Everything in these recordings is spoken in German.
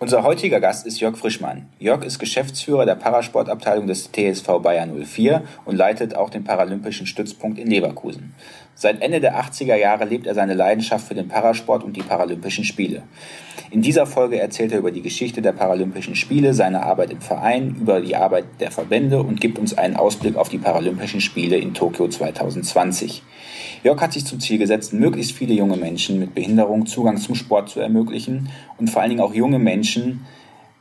Unser heutiger Gast ist Jörg Frischmann. Jörg ist Geschäftsführer der Parasportabteilung des TSV Bayern 04 und leitet auch den Paralympischen Stützpunkt in Leverkusen. Seit Ende der 80er Jahre lebt er seine Leidenschaft für den Parasport und die Paralympischen Spiele. In dieser Folge erzählt er über die Geschichte der Paralympischen Spiele, seine Arbeit im Verein, über die Arbeit der Verbände und gibt uns einen Ausblick auf die Paralympischen Spiele in Tokio 2020. Jörg hat sich zum Ziel gesetzt, möglichst viele junge Menschen mit Behinderung Zugang zum Sport zu ermöglichen und vor allen Dingen auch junge Menschen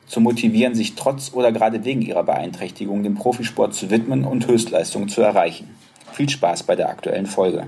zu motivieren, sich trotz oder gerade wegen ihrer Beeinträchtigung dem Profisport zu widmen und Höchstleistungen zu erreichen. Viel Spaß bei der aktuellen Folge.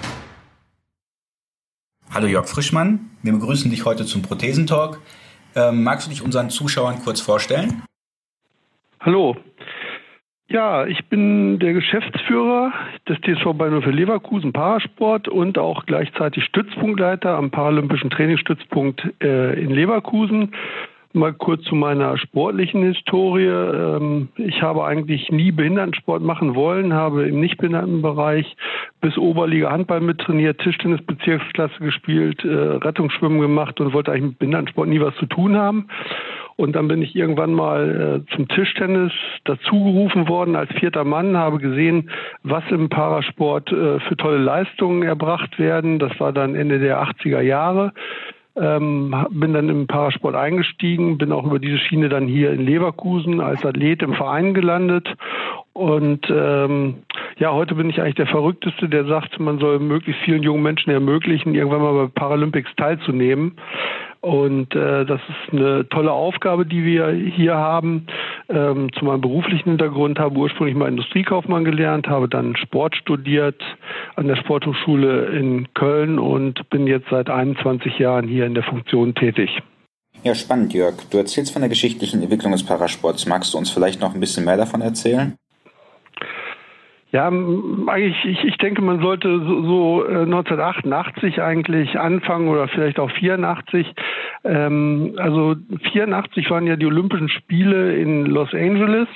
Hallo Jörg Frischmann, wir begrüßen dich heute zum Prothesentalk. Ähm, magst du dich unseren Zuschauern kurz vorstellen? Hallo. Ja, ich bin der Geschäftsführer des TSV für Leverkusen Parasport und auch gleichzeitig Stützpunktleiter am Paralympischen Trainingsstützpunkt äh, in Leverkusen. Mal kurz zu meiner sportlichen Historie. Ähm, ich habe eigentlich nie Behindertensport machen wollen, habe im Nichtbehindertenbereich bis Oberliga Handball mittrainiert, Tischtennis Bezirksklasse gespielt, äh, Rettungsschwimmen gemacht und wollte eigentlich mit Behindertensport nie was zu tun haben. Und dann bin ich irgendwann mal äh, zum Tischtennis dazugerufen worden als vierter Mann, habe gesehen, was im Parasport äh, für tolle Leistungen erbracht werden. Das war dann Ende der 80er Jahre. Ähm, bin dann im Parasport eingestiegen, bin auch über diese Schiene dann hier in Leverkusen als Athlet im Verein gelandet. Und ähm, ja, heute bin ich eigentlich der Verrückteste, der sagt, man soll möglichst vielen jungen Menschen ermöglichen, irgendwann mal bei Paralympics teilzunehmen. Und äh, das ist eine tolle Aufgabe, die wir hier haben. Ähm, zu meinem beruflichen Hintergrund habe ursprünglich mal Industriekaufmann gelernt, habe dann Sport studiert an der Sporthochschule in Köln und bin jetzt seit 21 Jahren hier in der Funktion tätig. Ja, spannend, Jörg. Du erzählst von der geschichtlichen Entwicklung des Parasports. Magst du uns vielleicht noch ein bisschen mehr davon erzählen? Ja, eigentlich, ich, ich denke, man sollte so, so 1988 äh, eigentlich anfangen oder vielleicht auch 84. Ähm, also 84 waren ja die Olympischen Spiele in Los Angeles.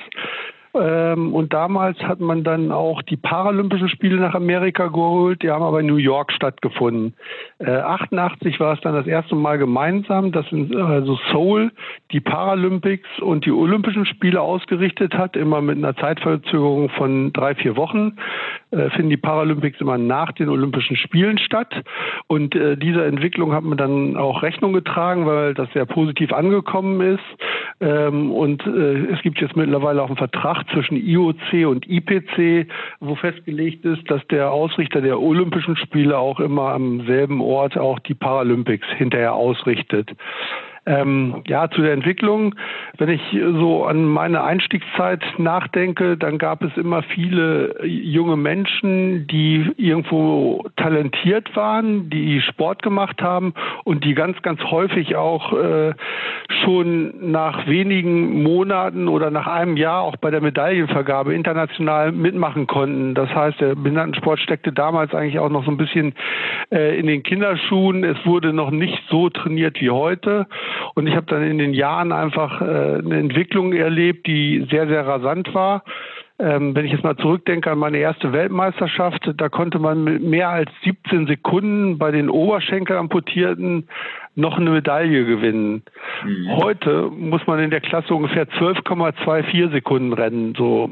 Ähm, und damals hat man dann auch die Paralympischen Spiele nach Amerika geholt, die haben aber in New York stattgefunden. Äh, 88 war es dann das erste Mal gemeinsam, dass also Seoul die Paralympics und die Olympischen Spiele ausgerichtet hat, immer mit einer Zeitverzögerung von drei, vier Wochen. Äh, finden die Paralympics immer nach den Olympischen Spielen statt. Und äh, dieser Entwicklung hat man dann auch Rechnung getragen, weil das sehr positiv angekommen ist. Ähm, und äh, es gibt jetzt mittlerweile auch einen Vertrag zwischen IOC und IPC, wo festgelegt ist, dass der Ausrichter der Olympischen Spiele auch immer am selben Ort auch die Paralympics hinterher ausrichtet. Ähm, ja, zu der Entwicklung. Wenn ich so an meine Einstiegszeit nachdenke, dann gab es immer viele junge Menschen, die irgendwo talentiert waren, die Sport gemacht haben und die ganz, ganz häufig auch äh, schon nach wenigen Monaten oder nach einem Jahr auch bei der Medaillenvergabe international mitmachen konnten. Das heißt, der Behindertensport steckte damals eigentlich auch noch so ein bisschen äh, in den Kinderschuhen. Es wurde noch nicht so trainiert wie heute. Und ich habe dann in den Jahren einfach äh, eine Entwicklung erlebt, die sehr, sehr rasant war. Ähm, wenn ich jetzt mal zurückdenke an meine erste Weltmeisterschaft, da konnte man mit mehr als 17 Sekunden bei den Oberschenkelamputierten noch eine Medaille gewinnen. Mhm. Heute muss man in der Klasse ungefähr 12,24 Sekunden rennen, so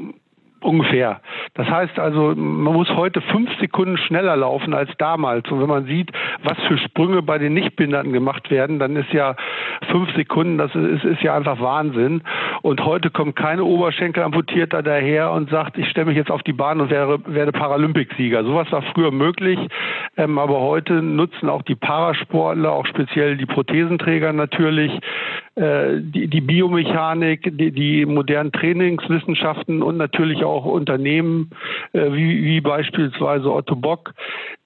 Ungefähr. Das heißt also, man muss heute fünf Sekunden schneller laufen als damals. Und wenn man sieht, was für Sprünge bei den Nichtbehinderten gemacht werden, dann ist ja fünf Sekunden, das ist, ist ja einfach Wahnsinn. Und heute kommt keine Oberschenkelamputierter daher und sagt, ich stelle mich jetzt auf die Bahn und wäre, werde Paralympicsieger. Sowas war früher möglich, ähm, aber heute nutzen auch die Parasportler, auch speziell die Prothesenträger natürlich, äh, die, die Biomechanik, die, die modernen Trainingswissenschaften und natürlich auch Unternehmen äh, wie, wie beispielsweise Otto Bock,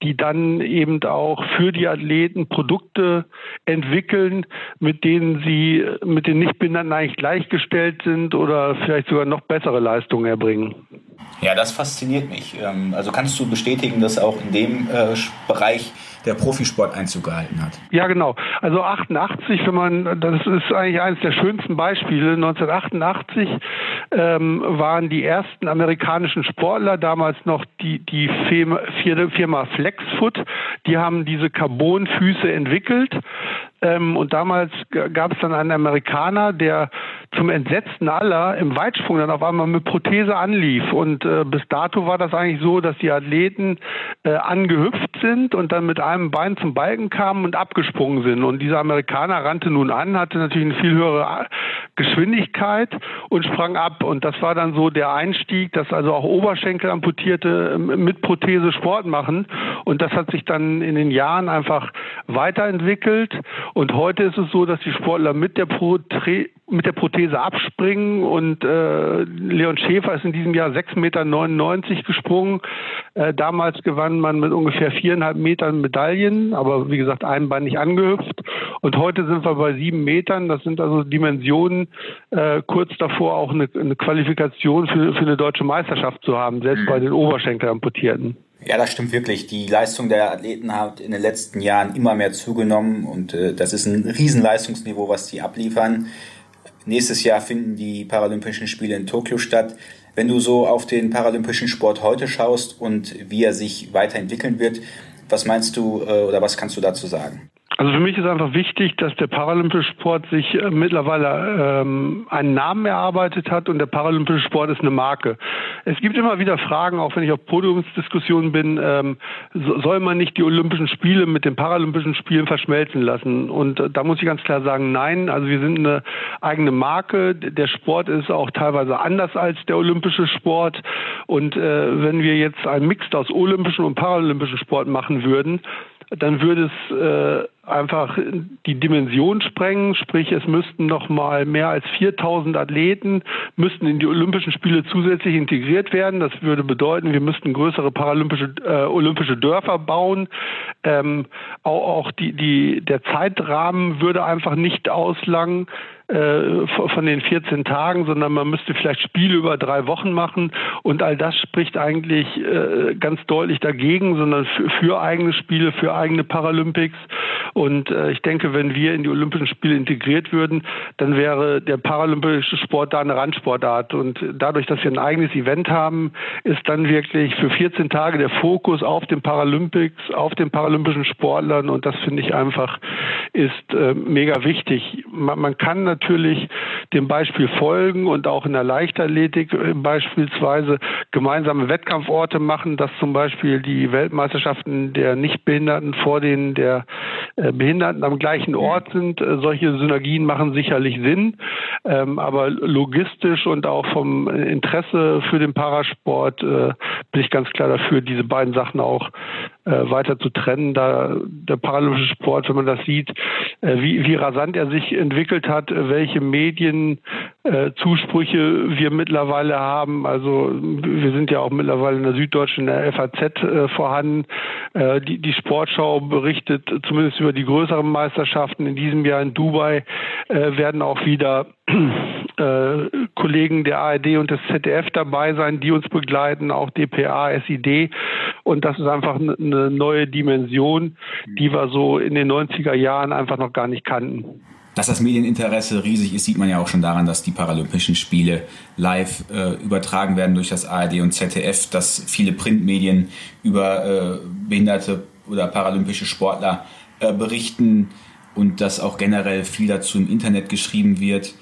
die dann eben auch für die Athleten Produkte entwickeln, mit denen sie mit den Nichtbehinderten eigentlich gleichgestellt sind oder vielleicht sogar noch bessere Leistungen erbringen. Ja, das fasziniert mich. Ähm, also kannst du bestätigen, dass auch in dem äh, Bereich der Profisport Einzug gehalten hat. Ja, genau. Also 88, wenn man, das ist eigentlich eines der schönsten Beispiele. 1988 ähm, waren die ersten amerikanischen Sportler, damals noch die, die Firma, Firma Flexfoot, die haben diese Carbonfüße entwickelt. Ähm, und damals gab es dann einen Amerikaner, der zum Entsetzen aller im Weitsprung dann auf einmal mit Prothese anlief. Und äh, bis dato war das eigentlich so, dass die Athleten äh, angehüpft sind und dann mit einem Bein zum Balken kamen und abgesprungen sind. Und dieser Amerikaner rannte nun an, hatte natürlich eine viel höhere Geschwindigkeit und sprang ab. Und das war dann so der Einstieg, dass also auch Oberschenkel amputierte ähm, mit Prothese Sport machen. Und das hat sich dann in den Jahren einfach weiterentwickelt. Und heute ist es so, dass die Sportler mit der, Prothese mit der Prothese abspringen und äh, Leon Schäfer ist in diesem Jahr 6,99 Meter gesprungen. Äh, damals gewann man mit ungefähr viereinhalb Metern Medaillen, aber wie gesagt, ein Bein nicht angehüpft. Und heute sind wir bei sieben Metern. Das sind also Dimensionen, äh, kurz davor auch eine, eine Qualifikation für, für eine deutsche Meisterschaft zu haben, selbst bei den Oberschenkelamputierten. Ja, das stimmt wirklich. Die Leistung der Athleten hat in den letzten Jahren immer mehr zugenommen und äh, das ist ein Riesenleistungsniveau, was die abliefern. Nächstes Jahr finden die Paralympischen Spiele in Tokio statt. Wenn du so auf den paralympischen Sport heute schaust und wie er sich weiterentwickeln wird, was meinst du äh, oder was kannst du dazu sagen? Also für mich ist einfach wichtig, dass der paralympische Sport sich äh, mittlerweile ähm, einen Namen erarbeitet hat und der paralympische Sport ist eine Marke. Es gibt immer wieder Fragen, auch wenn ich auf Podiumsdiskussionen bin, ähm, soll man nicht die Olympischen Spiele mit den Paralympischen Spielen verschmelzen lassen? Und äh, da muss ich ganz klar sagen, nein. Also wir sind eine eigene Marke. Der Sport ist auch teilweise anders als der olympische Sport. Und äh, wenn wir jetzt einen Mix aus olympischen und paralympischen Sport machen würden, dann würde es äh, einfach die Dimension sprengen, sprich es müssten noch mal mehr als 4000 Athleten müssten in die Olympischen Spiele zusätzlich integriert werden. Das würde bedeuten, wir müssten größere paralympische äh, olympische Dörfer bauen. Ähm, auch, auch die, die, der Zeitrahmen würde einfach nicht auslangen äh, von den 14 Tagen, sondern man müsste vielleicht Spiele über drei Wochen machen und all das spricht eigentlich äh, ganz deutlich dagegen, sondern für, für eigene Spiele, für eigene Paralympics. Und äh, ich denke, wenn wir in die Olympischen Spiele integriert würden, dann wäre der paralympische Sport da eine Randsportart. Und dadurch, dass wir ein eigenes Event haben, ist dann wirklich für 14 Tage der Fokus auf den Paralympics, auf den paralympischen Sportlern. Und das finde ich einfach ist äh, mega wichtig. Man, man kann natürlich dem Beispiel folgen und auch in der Leichtathletik äh, beispielsweise gemeinsame Wettkampforte machen, dass zum Beispiel die Weltmeisterschaften der Nichtbehinderten vor denen der äh, Behinderten am gleichen Ort sind. Äh, solche Synergien machen sicherlich Sinn, ähm, aber logistisch und auch vom Interesse für den Parasport äh, bin ich ganz klar dafür, diese beiden Sachen auch äh, weiter zu trennen. Da der paralympische Sport, wenn man das sieht, äh, wie, wie rasant er sich entwickelt hat, äh, welche Medienzusprüche äh, wir mittlerweile haben. Also wir sind ja auch mittlerweile in der Süddeutschen, in der FAZ äh, vorhanden. Äh, die, die Sportschau berichtet zumindest über die größeren Meisterschaften. In diesem Jahr in Dubai werden auch wieder äh, Kollegen der ARD und des ZDF dabei sein, die uns begleiten, auch DPA, SID. Und das ist einfach eine neue Dimension, die wir so in den 90er Jahren einfach noch gar nicht kannten. Dass das Medieninteresse riesig ist, sieht man ja auch schon daran, dass die Paralympischen Spiele live äh, übertragen werden durch das ARD und ZDF, dass viele Printmedien über äh, behinderte oder paralympische Sportler äh, berichten und dass auch generell viel dazu im Internet geschrieben wird.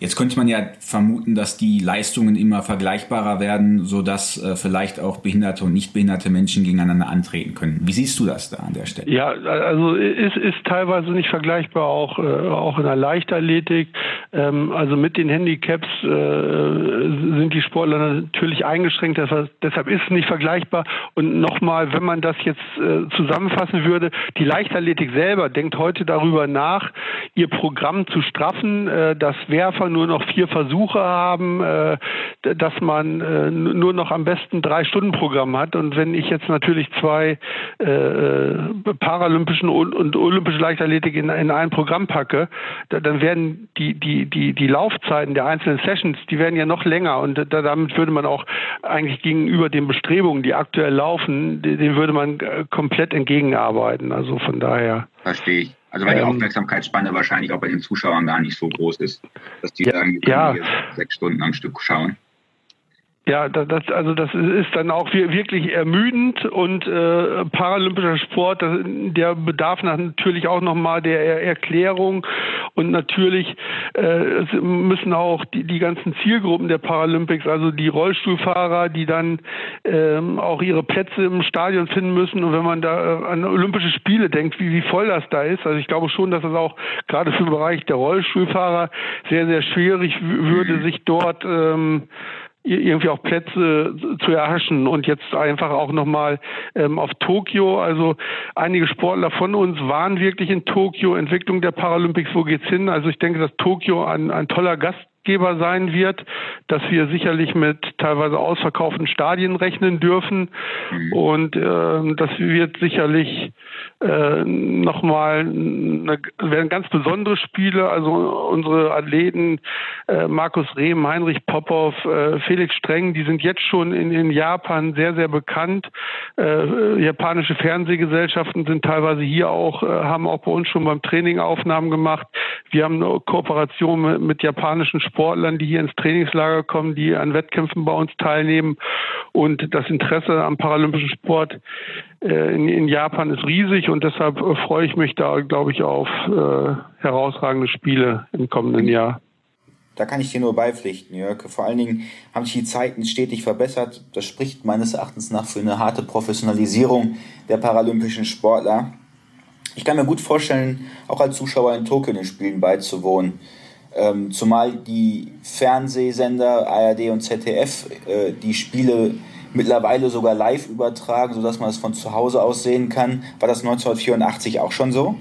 Jetzt könnte man ja vermuten, dass die Leistungen immer vergleichbarer werden, sodass äh, vielleicht auch behinderte und nicht behinderte Menschen gegeneinander antreten können. Wie siehst du das da an der Stelle? Ja, also ist, ist teilweise nicht vergleichbar, auch, äh, auch in der Leichtathletik. Ähm, also mit den Handicaps äh, sind die Sportler natürlich eingeschränkt, deshalb ist es nicht vergleichbar. Und nochmal, wenn man das jetzt äh, zusammenfassen würde, die Leichtathletik selber denkt heute darüber nach, ihr Programm zu straffen, äh, dass Werfer nur noch vier Versuche haben, äh, dass man äh, nur noch am besten drei Stunden Programm hat. Und wenn ich jetzt natürlich zwei äh, äh paralympischen und, olympische Leichtathletik in, in ein Programm packe, da, dann werden die, die, die, die Laufzeiten der einzelnen Sessions, die werden ja noch länger und da, damit würde man auch eigentlich gegenüber den Bestrebungen, die aktuell laufen, dem würde man äh, komplett entgegenarbeiten. Also von daher. Verstehe ich. Also weil die ähm, Aufmerksamkeitsspanne wahrscheinlich auch bei den Zuschauern gar nicht so groß ist, dass die ja, sagen, die ja. sechs Stunden am Stück schauen. Ja, das, also das ist dann auch wirklich ermüdend und äh, paralympischer Sport, der bedarf natürlich auch nochmal der Erklärung und natürlich äh, müssen auch die, die ganzen Zielgruppen der Paralympics, also die Rollstuhlfahrer, die dann ähm, auch ihre Plätze im Stadion finden müssen und wenn man da äh, an Olympische Spiele denkt, wie, wie voll das da ist, also ich glaube schon, dass das auch gerade für den Bereich der Rollstuhlfahrer sehr, sehr schwierig würde, sich dort ähm, irgendwie auch Plätze zu erhaschen und jetzt einfach auch nochmal ähm, auf Tokio. Also einige Sportler von uns waren wirklich in Tokio, Entwicklung der Paralympics, wo geht's hin? Also ich denke, dass Tokio ein, ein toller Gast Gastgeber sein wird, dass wir sicherlich mit teilweise ausverkauften Stadien rechnen dürfen. Mhm. Und äh, das wird sicherlich äh, nochmal eine, werden ganz besondere Spiele. Also unsere Athleten äh, Markus Rehm, Heinrich Popov, äh, Felix Streng, die sind jetzt schon in, in Japan sehr, sehr bekannt. Äh, japanische Fernsehgesellschaften sind teilweise hier auch, äh, haben auch bei uns schon beim Training Aufnahmen gemacht. Wir haben eine Kooperation mit, mit japanischen Sportlern, die hier ins Trainingslager kommen, die an Wettkämpfen bei uns teilnehmen. Und das Interesse am paralympischen Sport äh, in, in, Japan ist riesig und deshalb äh, freue ich mich da, glaube ich, auf äh, herausragende Spiele im kommenden Jahr. Da kann ich dir nur beipflichten, Jörg. Vor allen Dingen haben sich die Zeiten stetig verbessert. Das spricht meines Erachtens nach für eine harte Professionalisierung der paralympischen Sportler. Ich kann mir gut vorstellen, auch als Zuschauer in Tokio den Spielen beizuwohnen. Ähm, zumal die Fernsehsender ARD und ZDF äh, die Spiele mittlerweile sogar live übertragen, sodass man es von zu Hause aus sehen kann. War das 1984 auch schon so?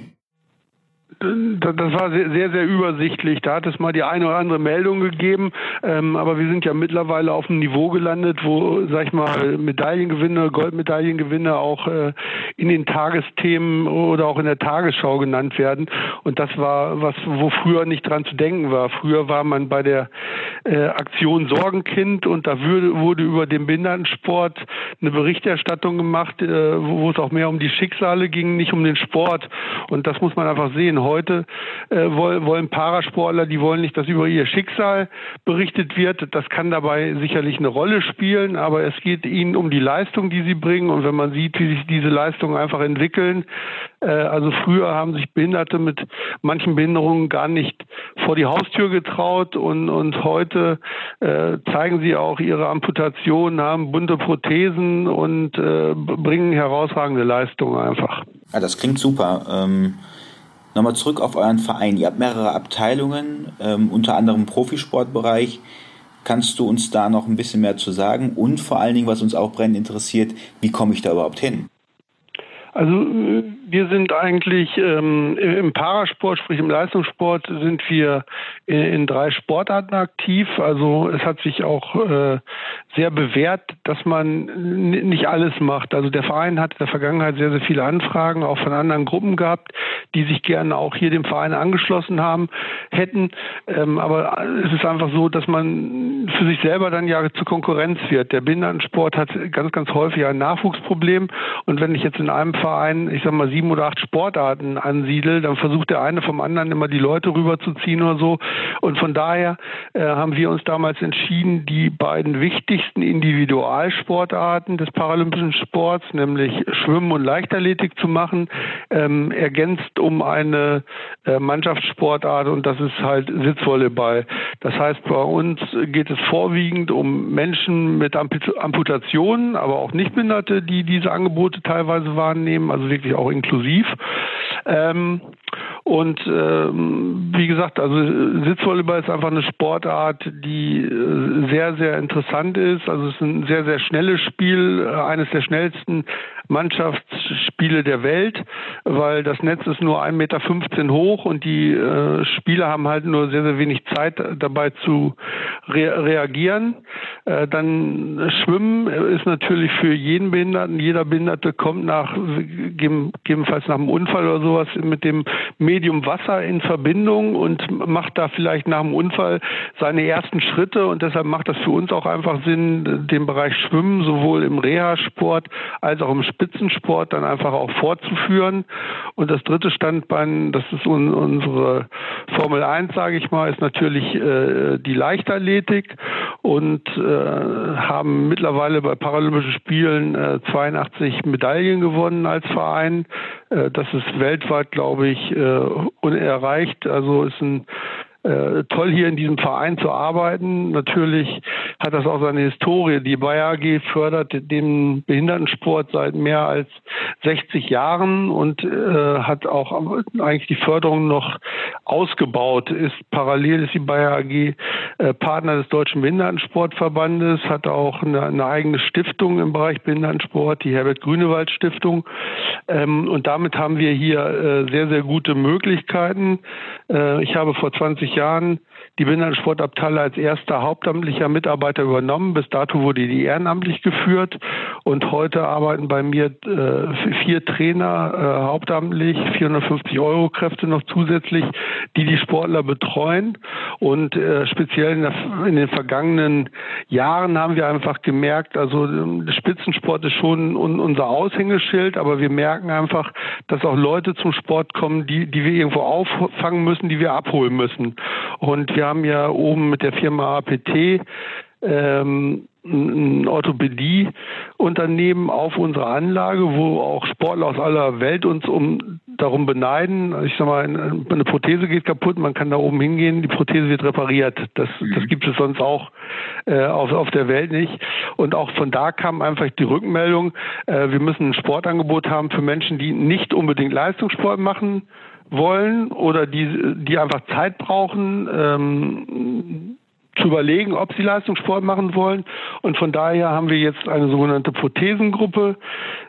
Das war sehr, sehr übersichtlich. Da hat es mal die eine oder andere Meldung gegeben, ähm, aber wir sind ja mittlerweile auf einem Niveau gelandet, wo, sag ich mal, Medaillengewinne, Goldmedaillengewinne auch äh, in den Tagesthemen oder auch in der Tagesschau genannt werden. Und das war was, wo früher nicht dran zu denken war. Früher war man bei der äh, Aktion Sorgenkind und da würde, wurde über den Behindertensport eine Berichterstattung gemacht, äh, wo, wo es auch mehr um die Schicksale ging, nicht um den Sport. Und das muss man einfach sehen heute äh, wollen Parasportler, die wollen nicht, dass über ihr Schicksal berichtet wird. Das kann dabei sicherlich eine Rolle spielen, aber es geht ihnen um die Leistung, die sie bringen. Und wenn man sieht, wie sich diese Leistungen einfach entwickeln, äh, also früher haben sich Behinderte mit manchen Behinderungen gar nicht vor die Haustür getraut und, und heute äh, zeigen sie auch ihre Amputationen, haben bunte Prothesen und äh, bringen herausragende Leistungen einfach. Ja, das klingt super. Ähm Nochmal zurück auf euren Verein. Ihr habt mehrere Abteilungen, ähm, unter anderem Profisportbereich. Kannst du uns da noch ein bisschen mehr zu sagen? Und vor allen Dingen, was uns auch brennend interessiert, wie komme ich da überhaupt hin? Also wir sind eigentlich ähm, im Parasport, sprich im Leistungssport, sind wir in, in drei Sportarten aktiv. Also es hat sich auch äh, sehr bewährt, dass man nicht alles macht. Also der Verein hat in der Vergangenheit sehr, sehr viele Anfragen auch von anderen Gruppen gehabt, die sich gerne auch hier dem Verein angeschlossen haben hätten. Ähm, aber es ist einfach so, dass man für sich selber dann ja zur Konkurrenz wird. Der Behindertensport hat ganz, ganz häufig ein Nachwuchsproblem. Und wenn ich jetzt in einem Verein, ich sag mal, sieben oder acht Sportarten ansiedel, dann versucht der eine vom anderen immer die Leute rüberzuziehen oder so. Und von daher äh, haben wir uns damals entschieden, die beiden wichtigsten Individualsportarten des paralympischen Sports, nämlich Schwimmen und Leichtathletik zu machen, ähm, ergänzt um eine äh, Mannschaftssportart und das ist halt Sitzvolleyball. Das heißt, bei uns geht es vorwiegend um Menschen mit Amputationen, aber auch Nichtbehinderte, die diese Angebote teilweise wahrnehmen, also wirklich auch inklusiv. Ähm, und ähm, wie gesagt, also Sitzvolleyball ist einfach eine Sportart, die äh, sehr, sehr interessant ist. Also es ist ein sehr, sehr schnelles Spiel, äh, eines der schnellsten Mannschaftsspiele der Welt, weil das Netz ist nur 1,15 Meter hoch und die äh, Spieler haben halt nur sehr, sehr wenig Zeit dabei zu re reagieren. Äh, dann Schwimmen ist natürlich für jeden Behinderten, jeder Behinderte kommt nach, gegebenenfalls nach einem Unfall oder sowas mit dem Medium Wasser in Verbindung und macht da vielleicht nach dem Unfall seine ersten Schritte und deshalb macht das für uns auch einfach Sinn, den Bereich Schwimmen sowohl im Reha-Sport als auch im Spitzensport dann einfach auch fortzuführen. Und das dritte Standbein, das ist un unsere Formel 1, sage ich mal, ist natürlich äh, die Leichtathletik und äh, haben mittlerweile bei Paralympischen Spielen äh, 82 Medaillen gewonnen als Verein. Äh, das ist weltweit, glaube ich, äh, unerreicht. Also ist ein äh, toll hier in diesem Verein zu arbeiten. Natürlich hat das auch seine Historie. Die Bayer AG fördert den Behindertensport seit mehr als 60 Jahren und äh, hat auch eigentlich die Förderung noch ausgebaut. Ist parallel ist die Bayer AG äh, Partner des Deutschen Behindertensportverbandes, hat auch eine, eine, eigene Stiftung im Bereich Behindertensport, die Herbert Grünewald Stiftung. Ähm, und damit haben wir hier äh, sehr, sehr gute Möglichkeiten. Äh, ich habe vor 20 Jahren die Behindertensportabteilung als erster hauptamtlicher Mitarbeiter übernommen. Bis dato wurde die ehrenamtlich geführt und heute arbeiten bei mir äh, vier Trainer äh, hauptamtlich, 450 Euro Kräfte noch zusätzlich, die die Sportler betreuen. Und äh, speziell in, der, in, den vergangenen Jahren haben wir einfach gemerkt, also ähm, der Spitzensport ist schon un, unser Aushängeschild, aber wir merken einfach, dass auch Leute zum Sport kommen, die, die wir irgendwo auffangen müssen, die wir abholen müssen. Und wir haben ja oben mit der Firma APT ähm, ein Orthopädieunternehmen auf unserer Anlage, wo auch Sportler aus aller Welt uns um darum beneiden. Ich sag mal, eine Prothese geht kaputt, man kann da oben hingehen, die Prothese wird repariert. Das, mhm. das gibt es sonst auch äh, auf, auf der Welt nicht. Und auch von da kam einfach die Rückmeldung, äh, wir müssen ein Sportangebot haben für Menschen, die nicht unbedingt Leistungssport machen wollen oder die, die einfach Zeit brauchen, ähm, zu überlegen, ob sie Leistungssport machen wollen. Und von daher haben wir jetzt eine sogenannte Prothesengruppe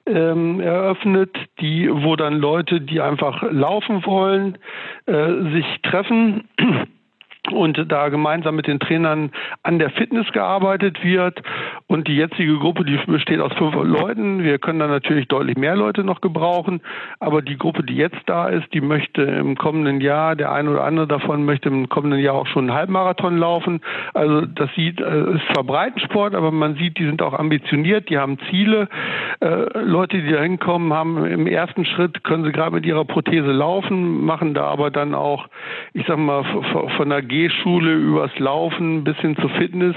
ähm, eröffnet, die, wo dann Leute, die einfach laufen wollen, äh, sich treffen und da gemeinsam mit den Trainern an der Fitness gearbeitet wird. Und die jetzige Gruppe, die besteht aus fünf Leuten. Wir können da natürlich deutlich mehr Leute noch gebrauchen. Aber die Gruppe, die jetzt da ist, die möchte im kommenden Jahr, der eine oder andere davon möchte im kommenden Jahr auch schon einen Halbmarathon laufen. Also das sieht, äh, ist zwar Breitensport, aber man sieht, die sind auch ambitioniert, die haben Ziele. Äh, Leute, die da hinkommen, haben im ersten Schritt, können sie gerade mit ihrer Prothese laufen, machen da aber dann auch, ich sag mal, von der G-Schule übers Laufen bis hin zur Fitness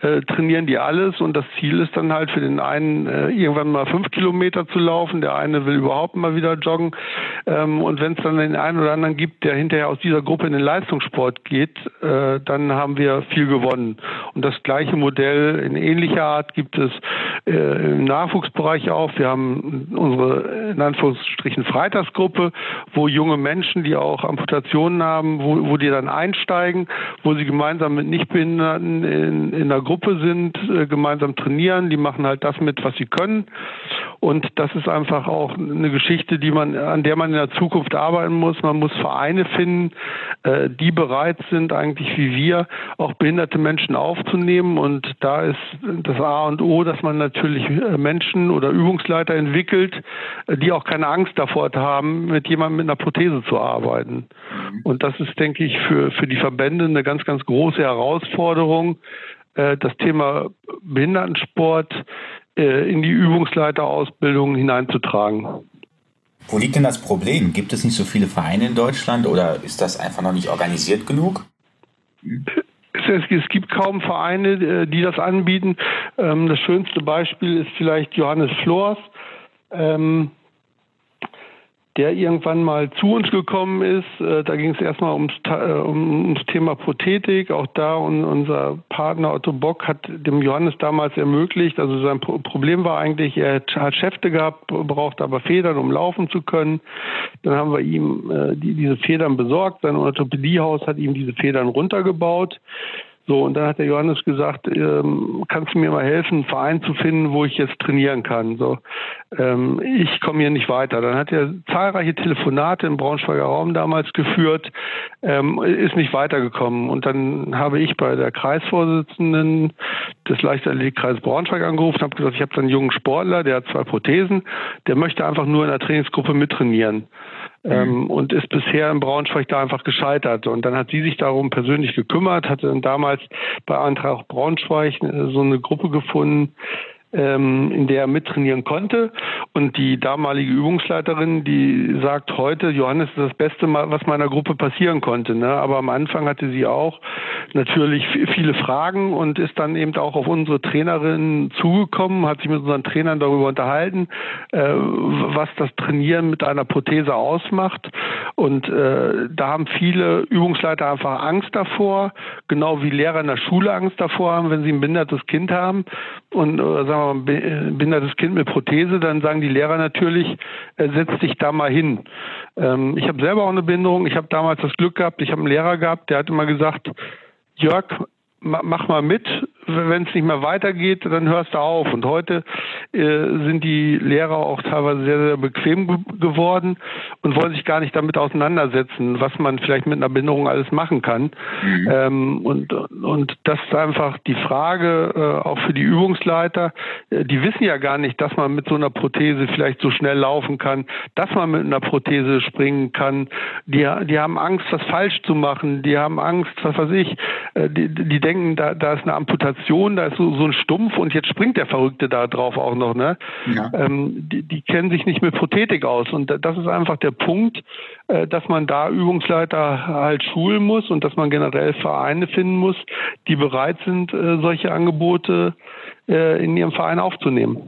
äh, trainieren die alles. Und das Ziel ist dann halt für den einen äh, irgendwann mal fünf Kilometer zu laufen, der eine will überhaupt mal wieder joggen. Ähm, und wenn es dann den einen oder anderen gibt, der hinterher aus dieser Gruppe in den Leistungssport geht, äh, dann haben wir viel gewonnen. Und das gleiche Modell in ähnlicher Art gibt es äh, im Nachwuchsbereich auch. Wir haben unsere in Anführungsstrichen Freitagsgruppe, wo junge Menschen, die auch Amputationen haben, wo, wo die dann einsteigen zeigen, wo sie gemeinsam mit Nichtbehinderten in, in einer Gruppe sind, äh, gemeinsam trainieren. Die machen halt das mit, was sie können. Und das ist einfach auch eine Geschichte, die man, an der man in der Zukunft arbeiten muss. Man muss Vereine finden, äh, die bereit sind, eigentlich wie wir, auch behinderte Menschen aufzunehmen. Und da ist das A und O, dass man natürlich äh, Menschen oder Übungsleiter entwickelt, äh, die auch keine Angst davor haben, mit jemandem mit einer Prothese zu arbeiten. Mhm. Und das ist, denke ich, für, für die Verbände eine ganz, ganz große Herausforderung, das Thema Behindertensport äh, in die Übungsleiterausbildung hineinzutragen. Wo liegt denn das Problem? Gibt es nicht so viele Vereine in Deutschland oder ist das einfach noch nicht organisiert genug? Es, es gibt kaum Vereine, äh, die das anbieten. Ähm, das schönste Beispiel ist vielleicht Johannes Flors. Ähm, der irgendwann mal zu uns gekommen ist. Äh, da ging es erstmal ums, äh, ums Thema Prothetik. Auch da unser Partner Otto Bock hat dem Johannes damals ermöglicht. Also sein Problem war eigentlich, er hat Schäfte gehabt, brauchte aber Federn, um laufen zu können. Dann haben wir ihm äh, die, diese Federn besorgt. Sein Orthopädiehaus hat ihm diese Federn runtergebaut. So, und dann hat der Johannes gesagt, ähm, kannst du mir mal helfen, einen Verein zu finden, wo ich jetzt trainieren kann. So, ähm, ich komme hier nicht weiter. Dann hat er zahlreiche Telefonate im Braunschweiger Raum damals geführt, ähm, ist nicht weitergekommen. Und dann habe ich bei der Kreisvorsitzenden des Leichtathletikkreises Braunschweig angerufen und habe gesagt, ich habe so einen jungen Sportler, der hat zwei Prothesen, der möchte einfach nur in der Trainingsgruppe mittrainieren. Mhm. Ähm, und ist bisher in Braunschweig da einfach gescheitert. Und dann hat sie sich darum persönlich gekümmert, hatte dann damals bei Antrag Braunschweig äh, so eine Gruppe gefunden, ähm, in der er mittrainieren konnte. Und die damalige Übungsleiterin, die sagt heute, Johannes ist das Beste, was meiner Gruppe passieren konnte. Ne? Aber am Anfang hatte sie auch natürlich viele Fragen und ist dann eben auch auf unsere Trainerin zugekommen, hat sich mit unseren Trainern darüber unterhalten, äh, was das Trainieren mit einer Prothese ausmacht. Und äh, da haben viele Übungsleiter einfach Angst davor, genau wie Lehrer in der Schule Angst davor haben, wenn sie ein behindertes Kind haben und äh, sagen mal, ein behindertes Kind mit Prothese, dann sagen die Lehrer natürlich, äh, setz dich da mal hin. Ähm, ich habe selber auch eine Behinderung. Ich habe damals das Glück gehabt, ich habe einen Lehrer gehabt, der hat immer gesagt, Jörg, mach mal mit, wenn es nicht mehr weitergeht, dann hörst du auf. Und heute äh, sind die Lehrer auch teilweise sehr, sehr bequem ge geworden und wollen sich gar nicht damit auseinandersetzen, was man vielleicht mit einer Behinderung alles machen kann. Mhm. Ähm, und, und das ist einfach die Frage äh, auch für die Übungsleiter. Äh, die wissen ja gar nicht, dass man mit so einer Prothese vielleicht so schnell laufen kann, dass man mit einer Prothese springen kann. Die, die haben Angst, was falsch zu machen. Die haben Angst, was weiß ich. Äh, die, die denken, da, da ist eine Amputation, da ist so, so ein Stumpf und jetzt springt der Verrückte da drauf auch noch. Ne? Ja. Ähm, die, die kennen sich nicht mit Prothetik aus und das ist einfach der Punkt, äh, dass man da Übungsleiter halt schulen muss und dass man generell Vereine finden muss, die bereit sind, äh, solche Angebote äh, in ihrem Verein aufzunehmen.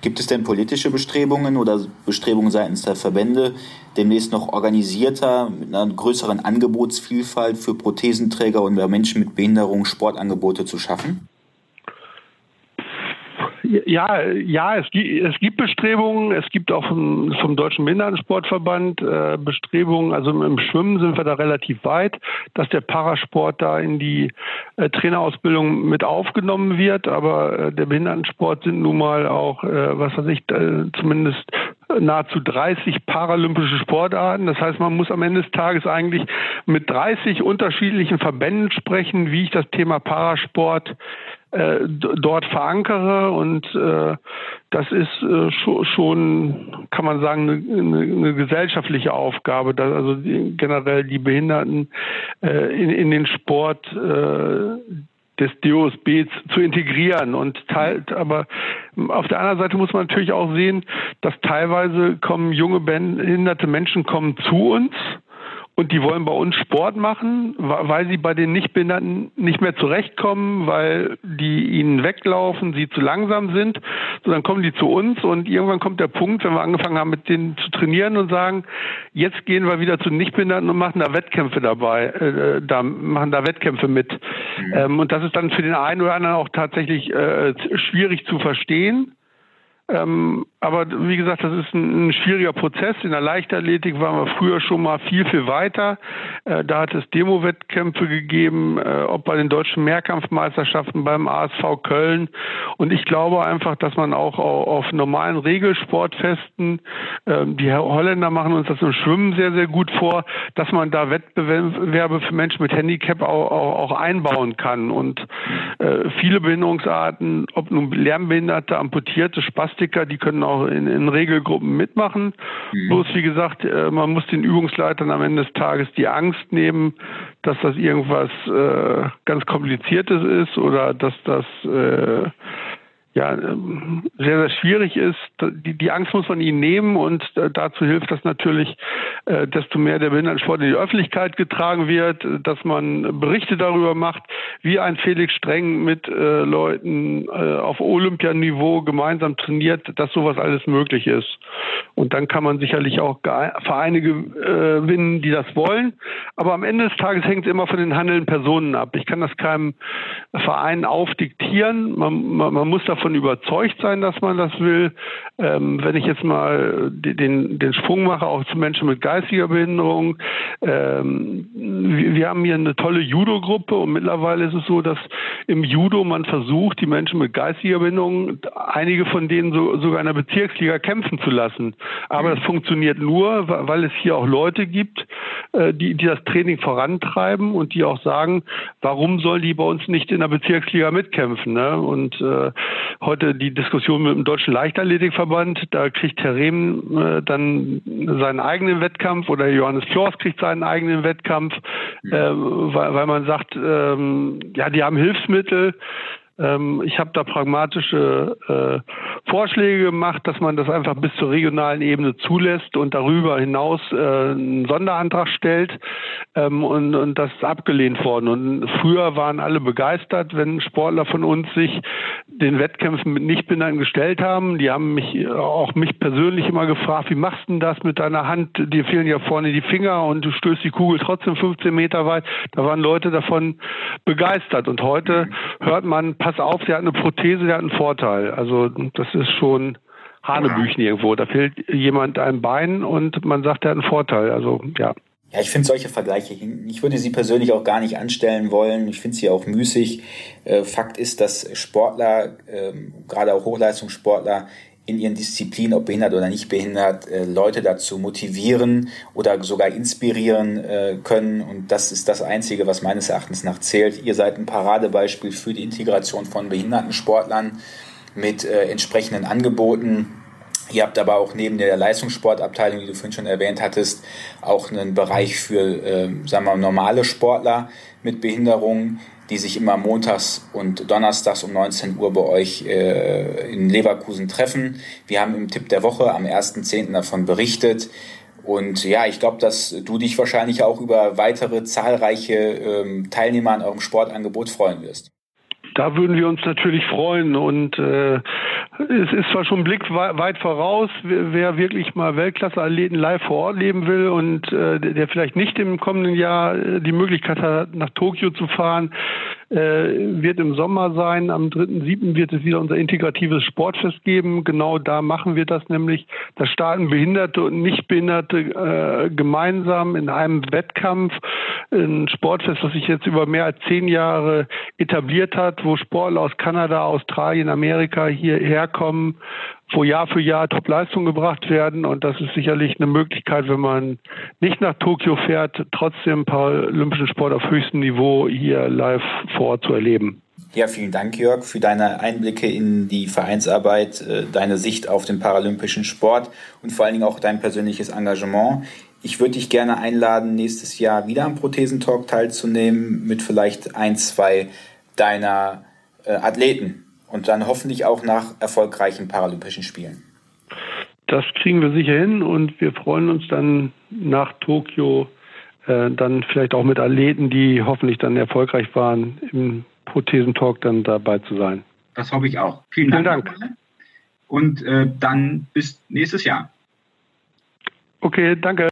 Gibt es denn politische Bestrebungen oder Bestrebungen seitens der Verbände, demnächst noch organisierter mit einer größeren Angebotsvielfalt für Prothesenträger und Menschen mit Behinderung Sportangebote zu schaffen? Ja, ja, es gibt, es gibt Bestrebungen. Es gibt auch vom, vom Deutschen Behindertensportverband äh, Bestrebungen. Also im Schwimmen sind wir da relativ weit, dass der Parasport da in die äh, Trainerausbildung mit aufgenommen wird. Aber äh, der Behindertensport sind nun mal auch, äh, was weiß ich, äh, zumindest nahezu 30 paralympische Sportarten. Das heißt, man muss am Ende des Tages eigentlich mit 30 unterschiedlichen Verbänden sprechen, wie ich das Thema Parasport äh, dort verankere und äh, das ist äh, schon, kann man sagen, eine, eine, eine gesellschaftliche Aufgabe, dass also die, generell die Behinderten äh, in, in den Sport äh, des DOSB zu integrieren und teilt, aber auf der anderen Seite muss man natürlich auch sehen, dass teilweise kommen junge behinderte Menschen kommen zu uns und die wollen bei uns Sport machen, weil sie bei den Nichtbehinderten nicht mehr zurechtkommen, weil die ihnen weglaufen, sie zu langsam sind. So, dann kommen die zu uns und irgendwann kommt der Punkt, wenn wir angefangen haben, mit denen zu trainieren und sagen, jetzt gehen wir wieder zu den Nichtbehinderten und machen da Wettkämpfe dabei, äh, da machen da Wettkämpfe mit. Mhm. Ähm, und das ist dann für den einen oder anderen auch tatsächlich äh, schwierig zu verstehen. Ähm, aber wie gesagt, das ist ein, ein, schwieriger Prozess. In der Leichtathletik waren wir früher schon mal viel, viel weiter. Äh, da hat es Demo-Wettkämpfe gegeben, äh, ob bei den deutschen Mehrkampfmeisterschaften beim ASV Köln. Und ich glaube einfach, dass man auch auf normalen Regelsportfesten, äh, die Holländer machen uns das im Schwimmen sehr, sehr gut vor, dass man da Wettbewerbe für Menschen mit Handicap auch, auch, auch einbauen kann. Und äh, viele Behinderungsarten, ob nun Lernbehinderte, Amputierte, Spastiker, die können auch auch in, in Regelgruppen mitmachen. Mhm. Bloß wie gesagt, äh, man muss den Übungsleitern am Ende des Tages die Angst nehmen, dass das irgendwas äh, ganz Kompliziertes ist oder dass das äh, ja, ähm, sehr, sehr schwierig ist. Die, die Angst muss man ihnen nehmen und äh, dazu hilft das natürlich, äh, desto mehr der Behindertensport in die Öffentlichkeit getragen wird, dass man Berichte darüber macht, wie ein Felix Streng mit äh, Leuten auf Olympianiveau gemeinsam trainiert, dass sowas alles möglich ist. Und dann kann man sicherlich auch Vereine gewinnen, die das wollen. Aber am Ende des Tages hängt es immer von den handelnden Personen ab. Ich kann das keinem Verein aufdiktieren. Man, man, man muss davon überzeugt sein, dass man das will. Ähm, wenn ich jetzt mal den, den Sprung mache, auch zu Menschen mit geistiger Behinderung. Ähm, wir, haben hier eine tolle Judo-Gruppe und mittlerweile ist es so, dass im Judo man versucht, die Menschen mit geistiger Behinderung, einige von denen so, sogar in der Bezirksliga kämpfen zu lassen. Aber das funktioniert nur, weil es hier auch Leute gibt, äh, die, die das Training vorantreiben und die auch sagen, warum sollen die bei uns nicht in der Bezirksliga mitkämpfen? Ne? Und äh, heute die Diskussion mit dem Deutschen Leichtathletikverband, da kriegt Herr Rehm äh, dann seinen eigenen Wettkampf oder Johannes Flors kriegt seinen eigenen Wettkampf, mhm. äh, weil, weil man sagt, ähm, ja, die haben Hilfsmittel, ähm, ich habe da pragmatische äh, Vorschläge gemacht, dass man das einfach bis zur regionalen Ebene zulässt und darüber hinaus äh, einen Sonderantrag stellt. Ähm, und, und das ist abgelehnt worden. Und früher waren alle begeistert, wenn Sportler von uns sich den Wettkämpfen mit Nichtbehinderten gestellt haben. Die haben mich auch mich persönlich immer gefragt, wie machst du das mit deiner Hand? Dir fehlen ja vorne die Finger und du stößt die Kugel trotzdem 15 Meter weit. Da waren Leute davon begeistert. Und heute hört man, pass auf, der hat eine Prothese, der hat einen Vorteil. Also das ist schon Hanebüchen irgendwo. Da fehlt jemand ein Bein und man sagt, der hat einen Vorteil. Also ja. Ja, ich finde solche Vergleiche, ich würde sie persönlich auch gar nicht anstellen wollen. Ich finde sie auch müßig. Äh, Fakt ist, dass Sportler, ähm, gerade auch Hochleistungssportler, in ihren Disziplinen, ob behindert oder nicht behindert, äh, Leute dazu motivieren oder sogar inspirieren äh, können. Und das ist das Einzige, was meines Erachtens nach zählt. Ihr seid ein Paradebeispiel für die Integration von behinderten Sportlern mit äh, entsprechenden Angeboten. Ihr habt aber auch neben der Leistungssportabteilung, die du vorhin schon erwähnt hattest, auch einen Bereich für, äh, sagen wir mal, normale Sportler mit Behinderungen die sich immer montags und donnerstags um 19 Uhr bei euch äh, in Leverkusen treffen. Wir haben im Tipp der Woche am 1.10. davon berichtet. Und ja, ich glaube, dass du dich wahrscheinlich auch über weitere zahlreiche ähm, Teilnehmer an eurem Sportangebot freuen wirst. Da würden wir uns natürlich freuen. Und äh, es ist zwar schon ein Blick weit voraus, wer wirklich mal Weltklasse-Athleten live vor Ort leben will und äh, der vielleicht nicht im kommenden Jahr äh, die Möglichkeit hat, nach Tokio zu fahren, wird im Sommer sein. Am 3.7. wird es wieder unser integratives Sportfest geben. Genau da machen wir das nämlich. Da starten Behinderte und Nichtbehinderte äh, gemeinsam in einem Wettkampf. Ein Sportfest, das sich jetzt über mehr als zehn Jahre etabliert hat, wo Sportler aus Kanada, Australien, Amerika hierher kommen wo Jahr für Jahr Top-Leistungen gebracht werden. Und das ist sicherlich eine Möglichkeit, wenn man nicht nach Tokio fährt, trotzdem paralympischen Sport auf höchstem Niveau hier live vor Ort zu erleben. Ja, vielen Dank, Jörg, für deine Einblicke in die Vereinsarbeit, äh, deine Sicht auf den paralympischen Sport und vor allen Dingen auch dein persönliches Engagement. Ich würde dich gerne einladen, nächstes Jahr wieder am Prothesentalk teilzunehmen mit vielleicht ein, zwei deiner äh, Athleten und dann hoffentlich auch nach erfolgreichen Paralympischen Spielen. Das kriegen wir sicher hin und wir freuen uns dann nach Tokio äh, dann vielleicht auch mit Athleten, die hoffentlich dann erfolgreich waren, im Prothesentalk dann dabei zu sein. Das hoffe ich auch. Vielen, Vielen Dank. Dank. Und äh, dann bis nächstes Jahr. Okay, danke.